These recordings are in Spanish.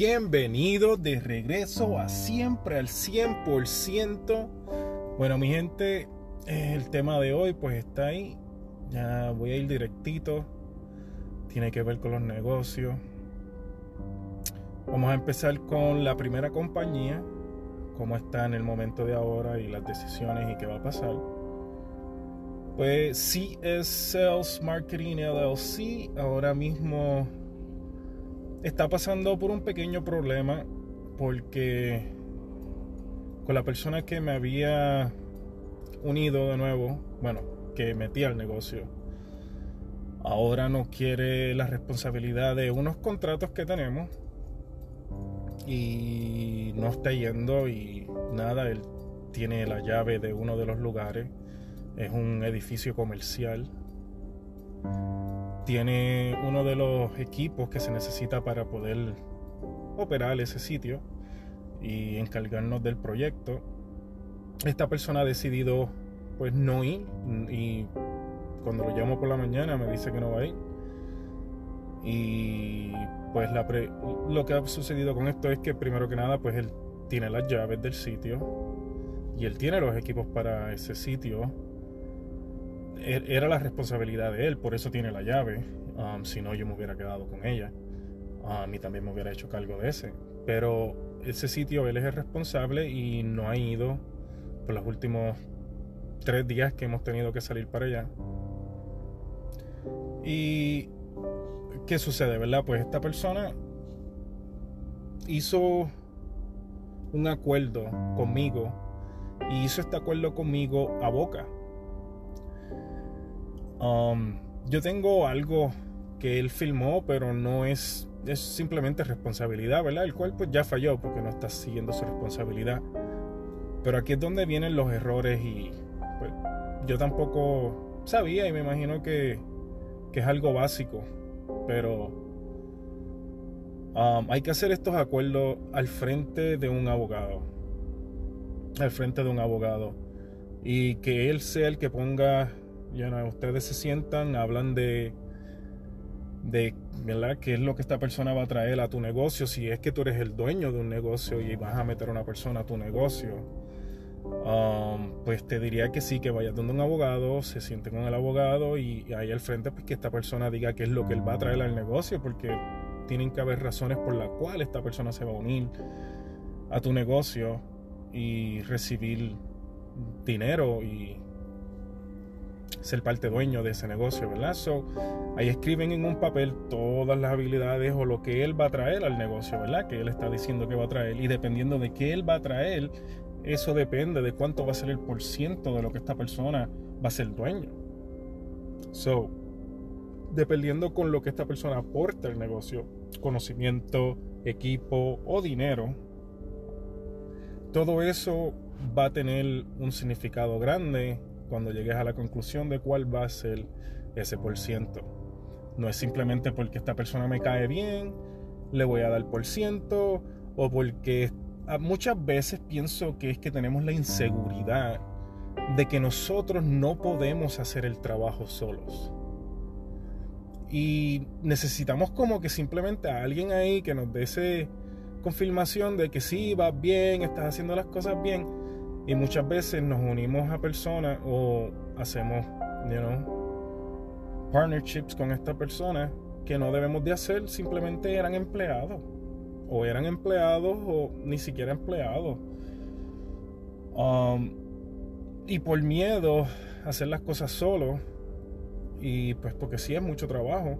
Bienvenido de regreso a siempre al 100%. Bueno, mi gente, el tema de hoy pues está ahí. Ya voy a ir directito. Tiene que ver con los negocios. Vamos a empezar con la primera compañía, cómo está en el momento de ahora y las decisiones y qué va a pasar. Pues es Sales Marketing LLC. Ahora mismo está pasando por un pequeño problema porque con la persona que me había unido de nuevo, bueno, que metí al negocio, ahora no quiere la responsabilidad de unos contratos que tenemos y no está yendo y nada, él tiene la llave de uno de los lugares, es un edificio comercial tiene uno de los equipos que se necesita para poder operar ese sitio y encargarnos del proyecto. Esta persona ha decidido pues no ir y cuando lo llamo por la mañana me dice que no va a ir. Y pues la lo que ha sucedido con esto es que primero que nada pues él tiene las llaves del sitio y él tiene los equipos para ese sitio era la responsabilidad de él, por eso tiene la llave. Um, si no, yo me hubiera quedado con ella. a um, y también me hubiera hecho cargo de ese. Pero ese sitio él es el responsable y no ha ido por los últimos tres días que hemos tenido que salir para allá. Y ¿qué sucede, verdad? Pues esta persona hizo un acuerdo conmigo y hizo este acuerdo conmigo a boca. Um, yo tengo algo que él filmó, pero no es, es simplemente responsabilidad, ¿verdad? El cual pues ya falló porque no está siguiendo su responsabilidad. Pero aquí es donde vienen los errores y pues yo tampoco sabía y me imagino que, que es algo básico, pero um, hay que hacer estos acuerdos al frente de un abogado, al frente de un abogado y que él sea el que ponga ustedes se sientan, hablan de, de ¿verdad? qué es lo que esta persona va a traer a tu negocio, si es que tú eres el dueño de un negocio y vas a meter a una persona a tu negocio. Um, pues te diría que sí, que vayas donde un abogado, se siente con el abogado y, ahí al frente pues que esta persona diga qué es lo que él va a traer al negocio, porque tienen que haber razones por las cuales esta persona se va a unir a tu negocio y recibir dinero y ser parte dueño de ese negocio, ¿verdad? So, ahí escriben en un papel todas las habilidades o lo que él va a traer al negocio, ¿verdad? Que él está diciendo que va a traer. Y dependiendo de qué él va a traer, eso depende de cuánto va a ser el por ciento de lo que esta persona va a ser dueño. So, dependiendo con lo que esta persona aporta al negocio, conocimiento, equipo o dinero, todo eso va a tener un significado grande cuando llegues a la conclusión de cuál va a ser ese por ciento. No es simplemente porque esta persona me cae bien, le voy a dar por ciento, o porque muchas veces pienso que es que tenemos la inseguridad de que nosotros no podemos hacer el trabajo solos. Y necesitamos como que simplemente a alguien ahí que nos dé esa confirmación de que sí, vas bien, estás haciendo las cosas bien y muchas veces nos unimos a personas o hacemos, you know, partnerships con esta persona que no debemos de hacer, simplemente eran empleados. O eran empleados o ni siquiera empleados. Um, y por miedo a hacer las cosas solo, y pues porque sí es mucho trabajo,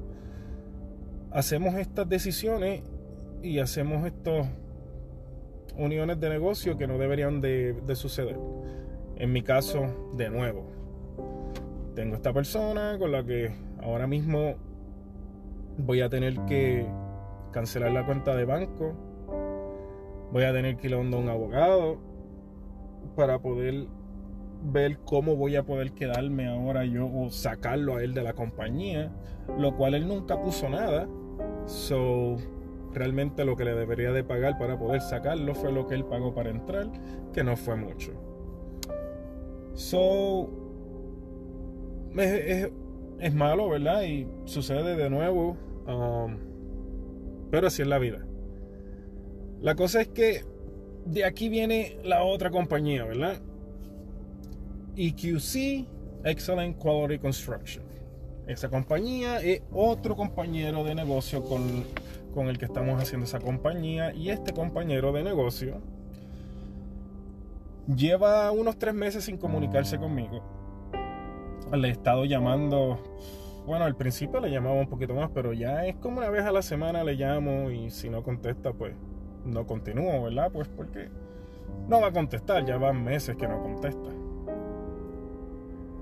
hacemos estas decisiones y hacemos estos uniones de negocio que no deberían de, suceder. En mi caso, de nuevo, tengo esta persona con la que ahora mismo voy a tener que cancelar la cuenta de banco, voy a tener que ir a un abogado para poder ver cómo voy a poder quedarme ahora yo o sacarlo a él de la compañía, lo cual él nunca puso nada. So, realmente lo que le debería de pagar para poder sacarlo fue lo que él pagó para entrar, que no fue mucho. So, es, malo, ¿verdad? Y sucede de nuevo. Um, pero así es la vida. La cosa es que de aquí viene la otra compañía, ¿verdad? EQC, Excellent Quality Construction. Esa compañía es otro compañero de negocio con, con el que estamos haciendo esa compañía. Y este compañero de negocio lleva unos tres meses sin comunicarse conmigo. Le he estado llamando, bueno, al principio le llamaba un poquito más, pero ya es como una vez a la semana le llamo y si no contesta, pues no continúo, ¿verdad? Pues porque no va a contestar, ya van meses que no contesta.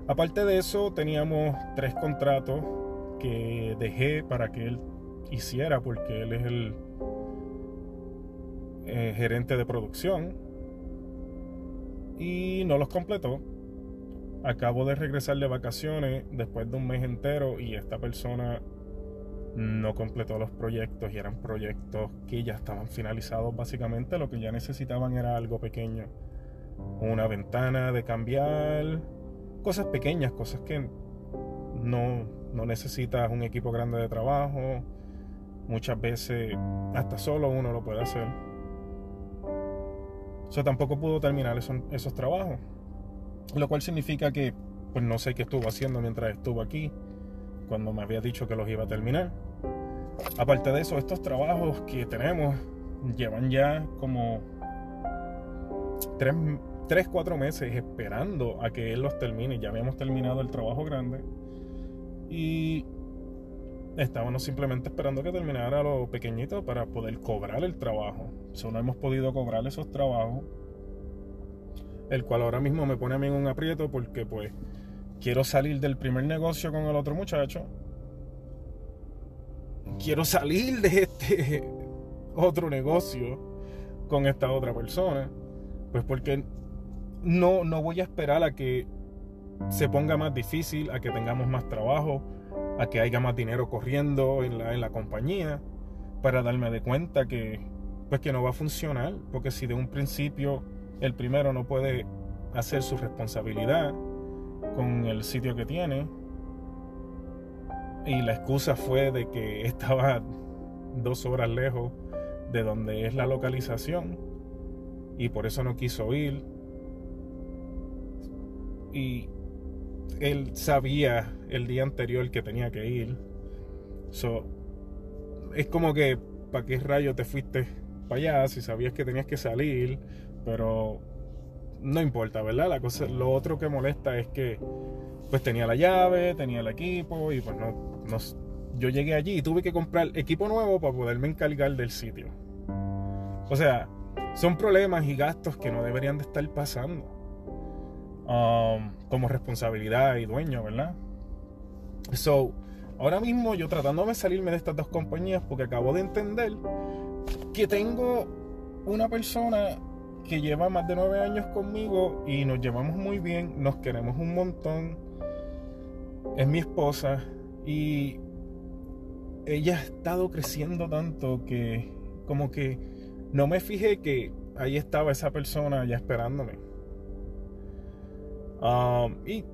Aparte de eso, teníamos tres contratos que dejé para que él hiciera, porque él es el eh, gerente de producción y no los completó. Acabo de regresar de vacaciones después de un mes entero y esta persona no completó los proyectos y eran proyectos que ya estaban finalizados básicamente. Lo que ya necesitaban era algo pequeño. Una ventana de cambiar, cosas pequeñas, cosas que no, no necesitas un equipo grande de trabajo. Muchas veces hasta solo uno lo puede hacer. Eso tampoco pudo terminar esos, esos trabajos. Lo cual significa que pues no sé qué estuvo haciendo mientras estuvo aquí, cuando me había dicho que los iba a terminar. Aparte de eso, estos trabajos que tenemos llevan ya como 3, 4 meses esperando a que él los termine. Ya habíamos terminado el trabajo grande y estábamos simplemente esperando que terminara lo pequeñito para poder cobrar el trabajo. Solo hemos podido cobrar esos trabajos, el cual ahora mismo me pone a mí en un aprieto porque pues quiero salir del primer negocio con el otro muchacho. Quiero salir de este otro negocio con esta otra persona. Pues porque no, no voy a esperar a que se ponga más difícil, a que tengamos más trabajo, a que haya más dinero corriendo en la, en la compañía, para darme de cuenta que, pues que no va a funcionar, porque si de un principio el primero no puede hacer su responsabilidad con el sitio que tiene, y la excusa fue de que estaba dos horas lejos de donde es la localización, y por eso no quiso ir, y él sabía el día anterior que tenía que ir. So, es como que, ¿para qué rayo te fuiste para allá si sabías que tenías que salir? Pero no importa, ¿verdad? La cosa, lo otro que molesta es que pues tenía la llave, tenía el equipo y pues no, no yo llegué allí y tuve que comprar equipo nuevo para poderme encargar del sitio. O sea, son problemas y gastos que no deberían de estar pasando. Um, como responsabilidad y dueño, ¿verdad? So, ahora mismo yo tratándome de salirme de estas dos compañías porque acabo de entender que tengo una persona que lleva más de nueve años conmigo y nos llevamos muy bien, nos queremos un montón. Es mi esposa y ella ha estado creciendo tanto que como que no me fijé que ahí estaba esa persona ya esperándome. Um, y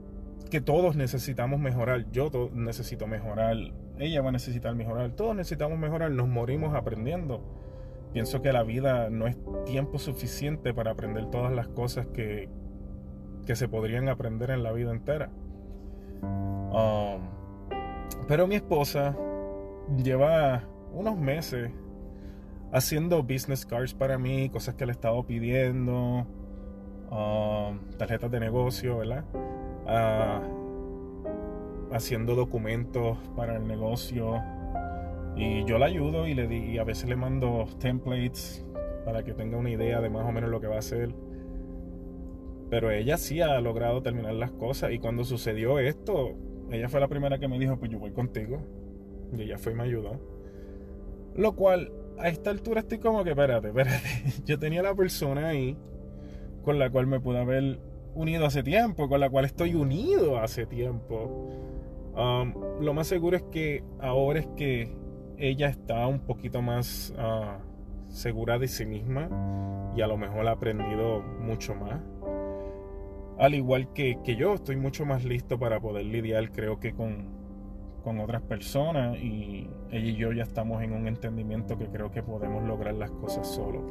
que todos necesitamos mejorar. Yo necesito mejorar. Ella va a necesitar mejorar. Todos necesitamos mejorar. Nos morimos aprendiendo. Pienso que la vida no es tiempo suficiente para aprender todas las cosas que, que se podrían aprender en la vida entera. Pero mi esposa lleva unos meses haciendo business cards para mí, cosas que le he estado pidiendo Um, tarjetas de negocio, ¿verdad? Ah, haciendo documentos para el negocio. Y yo la ayudo y, le di, a veces le mando templates para que tenga una idea de más o menos lo que va a hacer. Pero ella sí ha logrado terminar las cosas. Y cuando sucedió esto, ella fue la primera que me dijo, pues yo voy contigo. Y ella fue y me ayudó. Lo cual, a esta altura estoy como que, espérate, espérate. Yo tenía la persona ahí con la cual me pude haber unido hace tiempo, con la cual estoy unido hace tiempo. Um, lo más seguro es que ahora es que ella está un poquito más uh, segura de sí misma y a lo mejor ha aprendido mucho más. al igual que, que yo, estoy mucho más listo para poder lidiar, creo que con, con otras personas y ella y yo ya estamos en un entendimiento que creo que podemos lograr las cosas solos.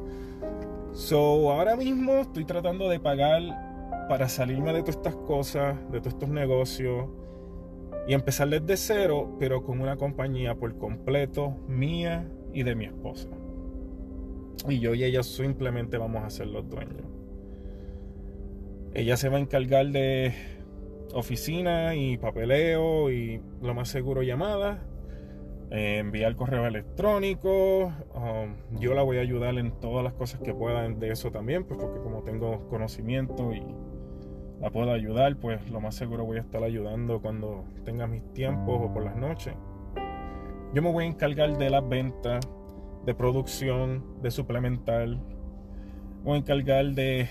So, ahora mismo estoy tratando de pagar para salirme de todas estas cosas, de todos estos negocios y empezar desde cero, pero con una compañía por completo mía y de mi esposa. Y yo y ella simplemente vamos a ser los dueños. Ella se va a encargar de oficina y papeleo y lo más seguro llamadas. Eh, enviar correo electrónico. Um, yo la voy a ayudar en todas las cosas que puedan de eso también, pues porque como tengo conocimiento y la puedo ayudar, pues lo más seguro voy a estar ayudando cuando tenga mis tiempos o por las noches. Yo me voy a encargar de las ventas, de producción, de suplementar. Voy a encargar de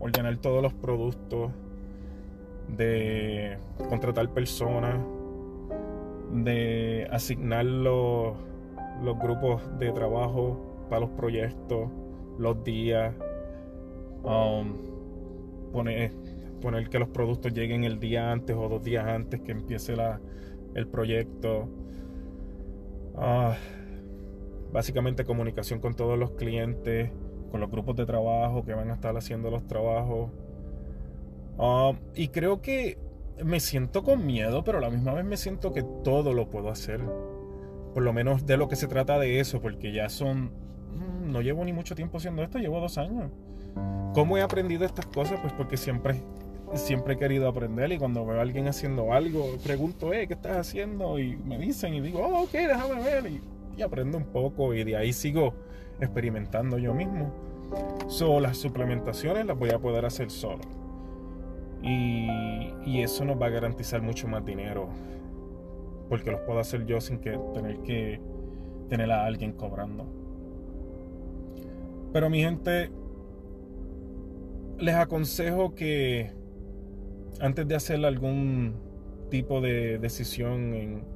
ordenar todos los productos, de contratar personas, de asignar los, grupos de trabajo para los proyectos, los días, um, poner, poner que los productos lleguen el día antes o dos días antes que empiece la, el proyecto. Ah, básicamente comunicación con todos los clientes, con los grupos de trabajo que van a estar haciendo los trabajos. Ah, y creo que me siento con miedo, pero a la misma vez me siento que todo lo puedo hacer. Por lo menos de lo que se trata de eso, porque ya son... Mm, no llevo ni mucho tiempo haciendo esto, llevo dos años. ¿Cómo he aprendido estas cosas? Pues porque siempre, siempre he querido aprender y cuando veo a alguien haciendo algo, pregunto, eh, ¿qué estás haciendo? Y me dicen y digo, oh, ok, déjame ver. Y, y aprendo un poco y de ahí sigo experimentando yo mismo. So, las suplementaciones las voy a poder hacer solo y, eso nos va a garantizar mucho más dinero. Porque los puedo hacer yo sin que tener que tener a alguien cobrando. Pero mi gente, les aconsejo que antes de hacer algún tipo de decisión en,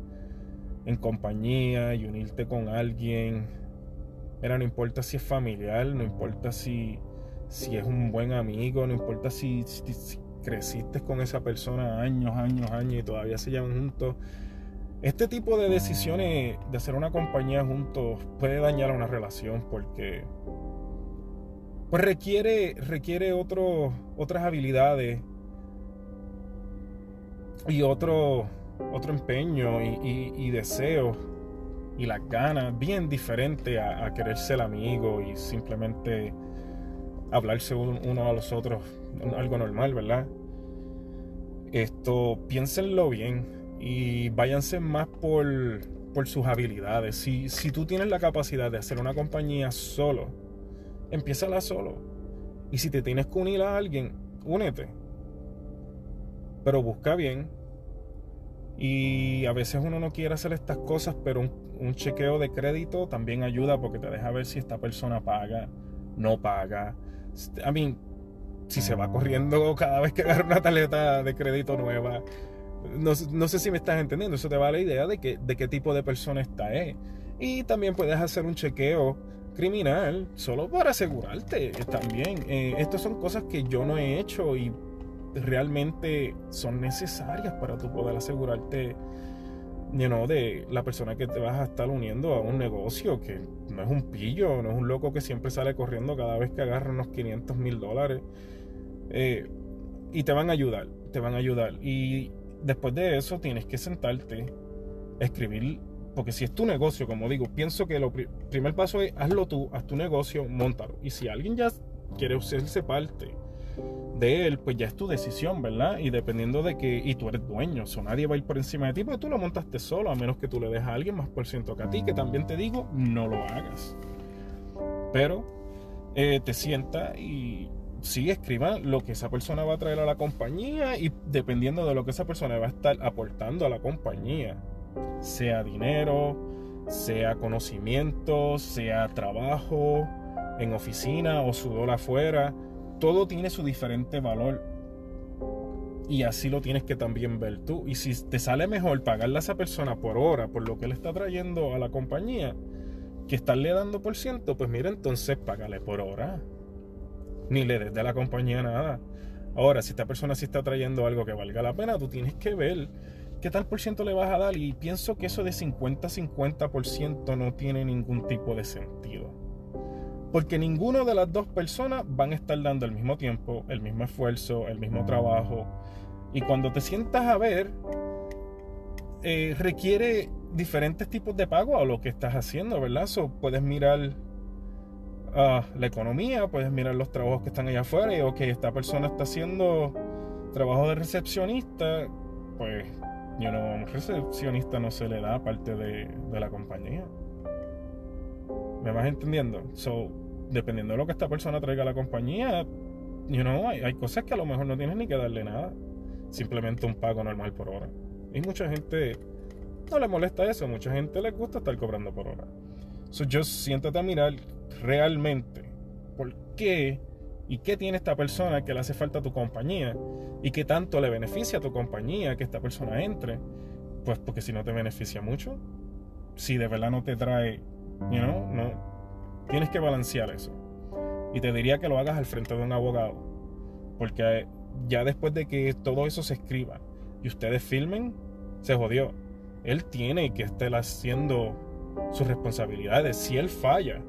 compañía y unirte con alguien, no importa si es familiar, no importa si, si es un buen amigo, no importa si, si, creciste con esa persona años, años, años y todavía se llevan juntos. Este tipo de decisiones de hacer una compañía juntos puede dañar a una relación porque pues requiere, requiere otro, otras habilidades y otro, otro empeño y, y, deseo y las ganas bien diferente a, a, querer ser amigo y simplemente hablarse uno a los otros algo normal, ¿verdad? Esto, piénsenlo bien y váyanse más por, por sus habilidades. Si, si tú tienes la capacidad de hacer una compañía solo, empiézala solo. Y si te tienes que unir a alguien, únete. Pero busca bien. Y a veces uno no quiere hacer estas cosas, pero un, un chequeo de crédito también ayuda porque te deja ver si esta persona paga, no paga. I mean, si se va corriendo cada vez que agarra una tarjeta de crédito nueva. No, sé si me estás entendiendo, eso te va a la idea de, que, de qué tipo de persona está es. Y también puedes hacer un chequeo criminal solo para asegurarte también. Eh, estas son cosas que yo no he hecho y realmente son necesarias para tú poder asegurarte you de la persona que te vas a estar uniendo a un negocio que no es un pillo, no es un loco que siempre sale corriendo cada vez que agarra unos 500 mil dólares. Eh, y te van a ayudar, te van a ayudar. Y después de eso tienes que sentarte, escribir, porque si es tu negocio, como digo, pienso que el primer paso es hazlo tú, haz tu negocio, montalo. Y si alguien ya quiere hacerse parte de él, pues ya es tu decisión, ¿verdad? Y dependiendo de que, y tú eres dueño, o nadie va a ir por encima de ti, porque tú lo montaste solo, a menos que tú le dejes a alguien más por ciento que a ti, que también te digo, no lo hagas. Pero eh, te sienta y sí escriba lo que esa persona va a traer a la compañía y dependiendo de lo que esa persona va a estar aportando a la compañía, sea dinero, sea conocimiento, sea trabajo en oficina o sudor afuera, todo tiene su diferente valor. Y así lo tienes que también ver tú. Y si te sale mejor pagarle a esa persona por hora, por lo que le está trayendo a la compañía, que estarle dando por ciento, pues mira, entonces págale por hora ni le des de la compañía nada. Ahora, si esta persona sí está trayendo algo que valga la pena, tú tienes que ver qué tal por ciento le vas a dar. Y pienso que eso de 50-50% no tiene ningún tipo de sentido. Porque ninguna de las dos personas van a estar dando el mismo tiempo, el mismo esfuerzo, el mismo trabajo. Y cuando te sientas a ver, eh, requiere diferentes tipos de pago a lo que estás haciendo, ¿verdad? So, puedes mirar ah, la economía, puedes mirar los trabajos que están allá afuera y, ok, esta persona está haciendo trabajo de recepcionista, pues, yo no, un recepcionista no se le da parte de, de la compañía. ¿Me vas entendiendo? So, dependiendo de lo que esta persona traiga a la compañía, you know, hay, hay cosas que a lo mejor no tienes ni que darle nada. Simplemente un pago normal por hora. Y mucha gente no le molesta eso, mucha gente le gusta estar cobrando por hora. So, yo siéntate a mirar realmente por qué y qué tiene esta persona que le hace falta a tu compañía y qué tanto le beneficia a tu compañía que esta persona entre. Pues porque si no te beneficia mucho, si de verdad no te trae No. Tienes que balancear eso. Y te diría que lo hagas al frente de un abogado. Porque ya después de que todo eso se escriba y ustedes filmen, se jodió. Él tiene que estar haciendo sus responsabilidades. Si él falla,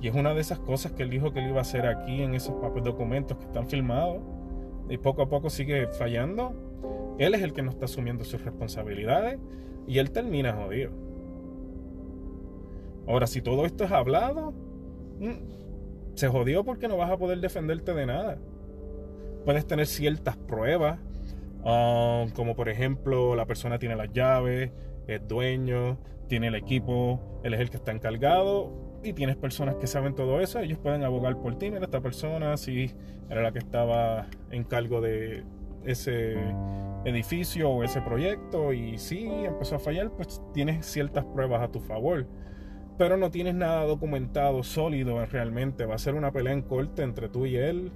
y es una de esas cosas que él dijo que él iba a hacer aquí en esos papeles documentos que están filmados, y poco a poco sigue fallando, él es el que no está asumiendo sus responsabilidades y él termina jodido. Ahora, si todo esto es hablado, mm, se jodió porque no vas a poder defenderte de nada. Puedes tener ciertas pruebas, um, como por ejemplo la persona tiene las llaves, es dueño, tiene el equipo, él es el que está encargado y tienes personas que saben todo eso, ellos pueden abogar por ti, mira esta persona, si era la que estaba en cargo de ese edificio o ese proyecto y si empezó a fallar, pues tienes ciertas pruebas a tu favor pero no tienes nada documentado, sólido realmente. Va a ser una pelea en corte entre tú y él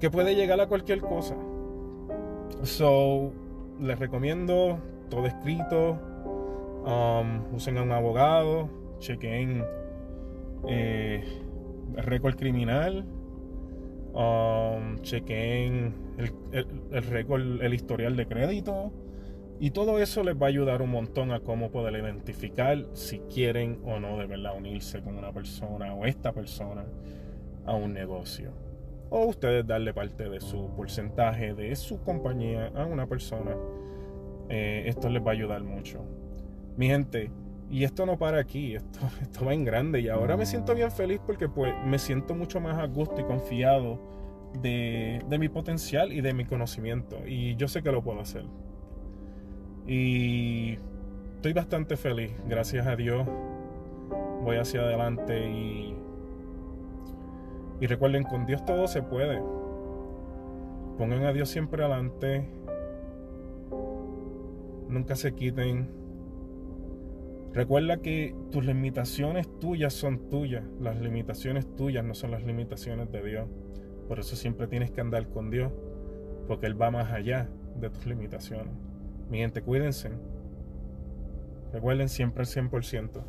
que puede llegar a cualquier cosa. So, les recomiendo todo escrito. Um, usen a un abogado, chequen eh, récord criminal, um, chequen el, el récord, el historial de crédito y todo eso les va a ayudar un montón a cómo poder identificar si quieren o no de verdad unirse con una persona o esta persona a un negocio. O ustedes darle parte de su porcentaje de su compañía a una persona. Eh, esto les va a ayudar mucho. Mi gente, y esto no para aquí, esto, esto va en grande. Y ahora me siento bien feliz porque pues me siento mucho más a gusto y confiado de, de mi potencial y de mi conocimiento. Y yo sé que lo puedo hacer. Y estoy bastante feliz, gracias a Dios. Voy hacia adelante y, y recuerden, con Dios todo se puede. Pongan a Dios siempre adelante. Nunca se quiten. Recuerda que tus limitaciones tuyas son tuyas. Las limitaciones tuyas no son las limitaciones de Dios. Por eso siempre tienes que andar con Dios. Porque Él va más allá de tus limitaciones. Mi gente, cuídense. Recuerden siempre el 100%.